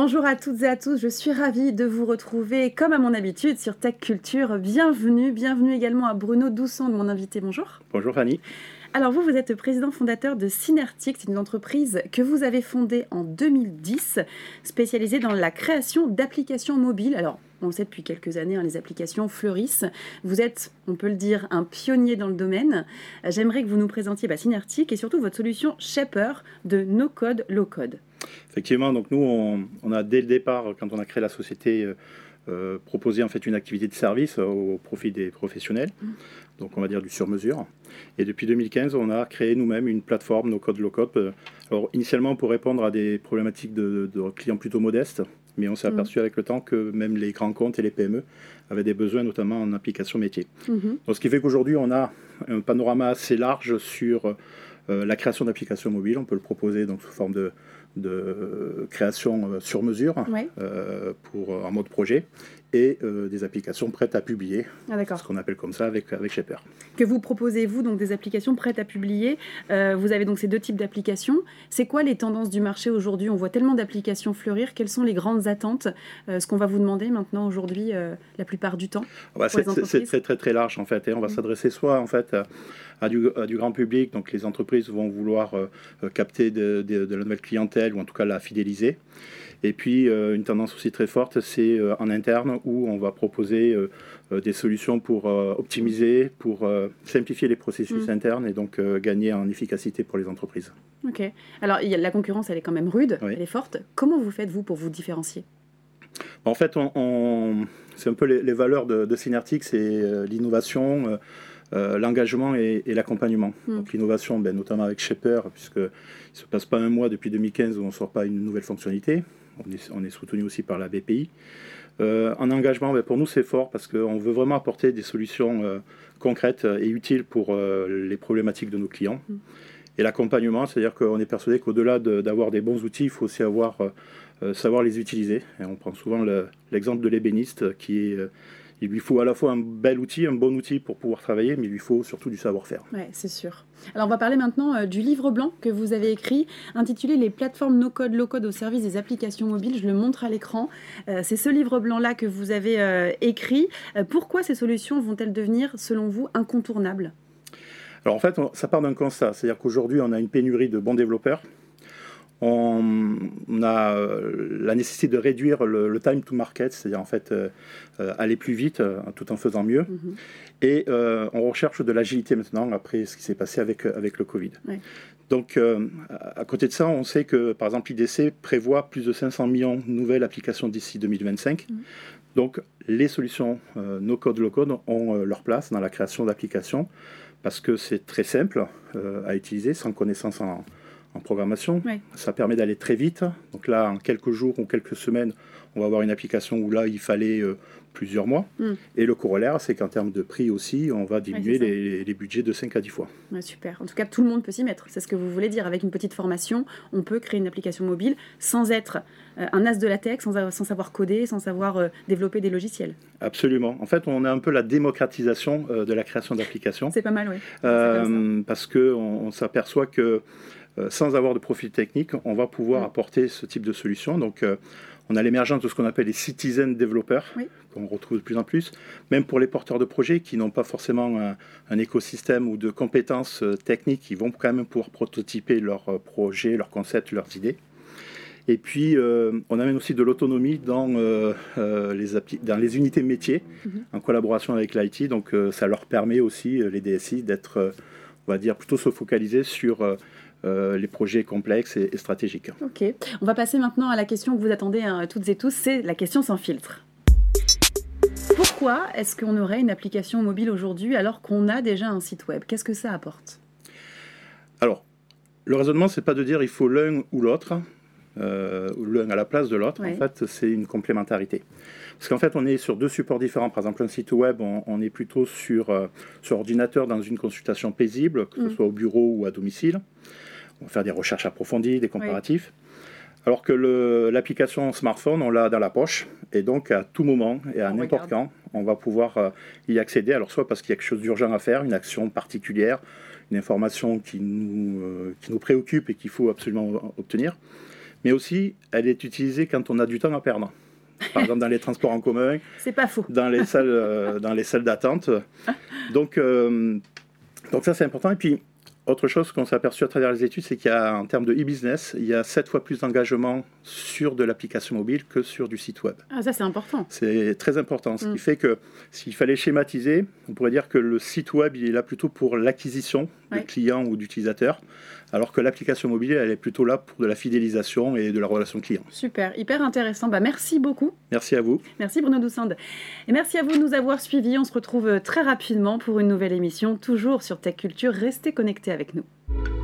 Bonjour à toutes et à tous, je suis ravie de vous retrouver comme à mon habitude sur Tech Culture. Bienvenue, bienvenue également à Bruno Doucent, mon invité. Bonjour. Bonjour Fanny. Alors vous, vous êtes président fondateur de Synertic, c'est une entreprise que vous avez fondée en 2010, spécialisée dans la création d'applications mobiles. Alors on le sait depuis quelques années, hein, les applications fleurissent. Vous êtes, on peut le dire, un pionnier dans le domaine. J'aimerais que vous nous présentiez bah, et surtout votre solution Shaper de no-code, low-code. Effectivement, donc nous, on, a dès le départ, quand on a créé la société, euh, euh, proposé en fait une activité de service au profit des professionnels, mmh. donc on va dire du sur-mesure. Et depuis 2015, on a créé nous-mêmes une plateforme no-code, low-code. Alors initialement pour répondre à des problématiques de, de clients plutôt modestes, mais on s'est mm. aperçu avec le temps que même les grands comptes et les PME avaient des besoins, notamment en application métier. Mm-hmm. Donc, ce qui fait qu'aujourd'hui, on a un panorama assez large sur euh, la création d'applications mobiles. On peut le proposer donc, sous forme de, de création euh, sur mesure euh, pour, en mode projet et euh, des applications prêtes à publier, ah, ce qu'on appelle comme ça avec, avec Shaper. Que vous proposez-vous, donc des applications prêtes à publier Vous avez donc ces deux types d'applications. C'est quoi les tendances du marché aujourd'hui? On voit tellement d'applications fleurir. Quelles sont les grandes attentes? Ce qu'on va vous demander maintenant aujourd'hui la plupart du temps ah bah, C'est très très très large en fait. Et on va mmh. s'adresser soit en fait à du, du, grand public, donc les entreprises vont vouloir capter de, de la nouvelle clientèle ou en tout cas la fidéliser. Et puis, euh, une tendance aussi très forte, c'est euh, en interne où on va proposer euh, des solutions pour optimiser, pour simplifier les processus mm. internes et donc gagner en efficacité pour les entreprises. Ok. Alors, la concurrence, elle est quand même rude, elle est forte. Comment vous faites, vous, pour vous différencier? En fait, on, c'est un peu les, valeurs de, de Synertic, c'est l'innovation. L'engagement et, l'accompagnement. Mm. Donc l'innovation, ben, notamment avec Shaper, puisqu'il ne se passe pas un mois depuis 2015 où on ne sort pas une nouvelle fonctionnalité on est, soutenu aussi par la BPI. Euh, en engagement, ben, pour nous, c'est fort parce qu'on veut vraiment apporter des solutions euh, concrètes et utiles pour euh, les problématiques de nos clients. Mm. Et l'accompagnement, c'est-à-dire qu'on est persuadé qu'au-delà d'avoir des bons outils, il faut aussi avoir, savoir les utiliser. Et on prend souvent l'exemple de l'ébéniste qui est il lui faut à la fois un bel outil, un bon outil pour pouvoir travailler, mais il lui faut surtout du savoir-faire. Oui, c'est sûr. Alors on va parler maintenant euh, du livre blanc que vous avez écrit, intitulé Les plateformes no-code, low-code au service des applications mobiles. Je le montre à l'écran. Euh, c'est ce livre blanc-là que vous avez euh, écrit. pourquoi ces solutions vont-elles devenir, selon vous, incontournables? Alors en fait, ça part d'un constat, c'est-à-dire qu'aujourd'hui, on a une pénurie de bons développeurs, on, a euh, la nécessité de réduire le, time to market, c'est-à-dire en fait euh, euh, aller plus vite tout en faisant mieux. Mhm. Et on recherche de l'agilité maintenant après ce qui s'est passé avec, avec le Covid. Donc à côté de ça, on sait que par exemple l'IDC prévoit plus de 500 millions de nouvelles applications d'ici 2025. Mhm. Donc les solutions no code, low code ont leur place dans la création d'applications parce que c'est très simple à utiliser sans connaissance en en programmation. Ça permet d'aller très vite. Donc là, en quelques jours ou quelques semaines, on va avoir une application où là, il fallait euh, plusieurs mois. Hmm. Et le corollaire, c'est qu'en termes de prix aussi, on va diminuer les, budgets de 5 à 10 fois. super. En tout cas, tout le monde peut s'y mettre. C'est ce que vous voulez dire. Avec une petite formation, on peut créer une application mobile sans être euh, un as de la tech, sans, sans savoir coder, sans savoir euh, développer des logiciels. Absolument. En fait, on a un peu la démocratisation de la création d'applications. C'est pas mal, oui. parce qu'on on, s'aperçoit que sans avoir de profil technique, on va pouvoir mm. apporter ce type de solution. Donc, euh, on a l'émergence de ce qu'on appelle les citizen développeurs, qu'on retrouve de plus en plus, même pour les porteurs de projets qui n'ont pas forcément un, écosystème ou de compétences euh, techniques, qui vont quand même pouvoir prototyper leurs projets, leurs concepts, leurs idées. Et puis, on amène aussi de l'autonomie dans, les dans les unités métiers, mm-hmm. en collaboration avec l'IT. Donc, ça leur permet aussi, les DSI, d'être, on va dire, plutôt se focaliser sur euh, les projets complexes et, stratégiques. Ok, on va passer maintenant à la question que vous attendez hein, toutes et tous, c'est la question sans filtre. Pourquoi est-ce qu'on aurait une application mobile aujourd'hui alors qu'on a déjà un site web? Qu'est-ce que ça apporte? Alors, le raisonnement, c'est pas de dire il faut l'un ou l'autre, euh, l'un à la place de l'autre. En fait, c'est une complémentarité. Parce qu'en fait, on est sur deux supports différents. Par exemple, un site web, on, est plutôt sur, euh, sur ordinateur dans une consultation paisible, que ce mm. soit au bureau ou à domicile. On va faire des recherches approfondies, des comparatifs. Alors que l'application smartphone, on l'a dans la poche, et donc à tout moment et à n'importe quand, on va pouvoir euh, y accéder. Alors soit parce qu'il y a quelque chose d'urgent à faire, une action particulière, une information qui nous, euh, qui nous préoccupe et qu'il faut absolument obtenir, mais aussi elle est utilisée quand on a du temps à perdre. Par exemple, dans les transports en commun. C'est pas faux. Dans les salles, euh, dans les salles d'attente. Donc, euh, donc ça, c'est important. Et puis, autre chose qu'on s'est aperçu à travers les études, c'est qu'il y a, en termes de e-business, il y a sept fois plus d'engagement sur de l'application mobile que sur du site web. Ah, ça, c'est important. C'est très important. Ce qui mm. fait que s'il fallait schématiser, on pourrait dire que le site web, il est là plutôt pour l'acquisition de clients ou d'utilisateurs, alors que l'application mobile, elle est plutôt là pour de la fidélisation et de la relation client. Super, hyper intéressant. Bah, merci beaucoup. Merci à vous. Merci Bruno Doussande. Et merci à vous de nous avoir suivis. On se retrouve très rapidement pour une nouvelle émission, toujours sur Tech Culture. Restez connectés avec nous.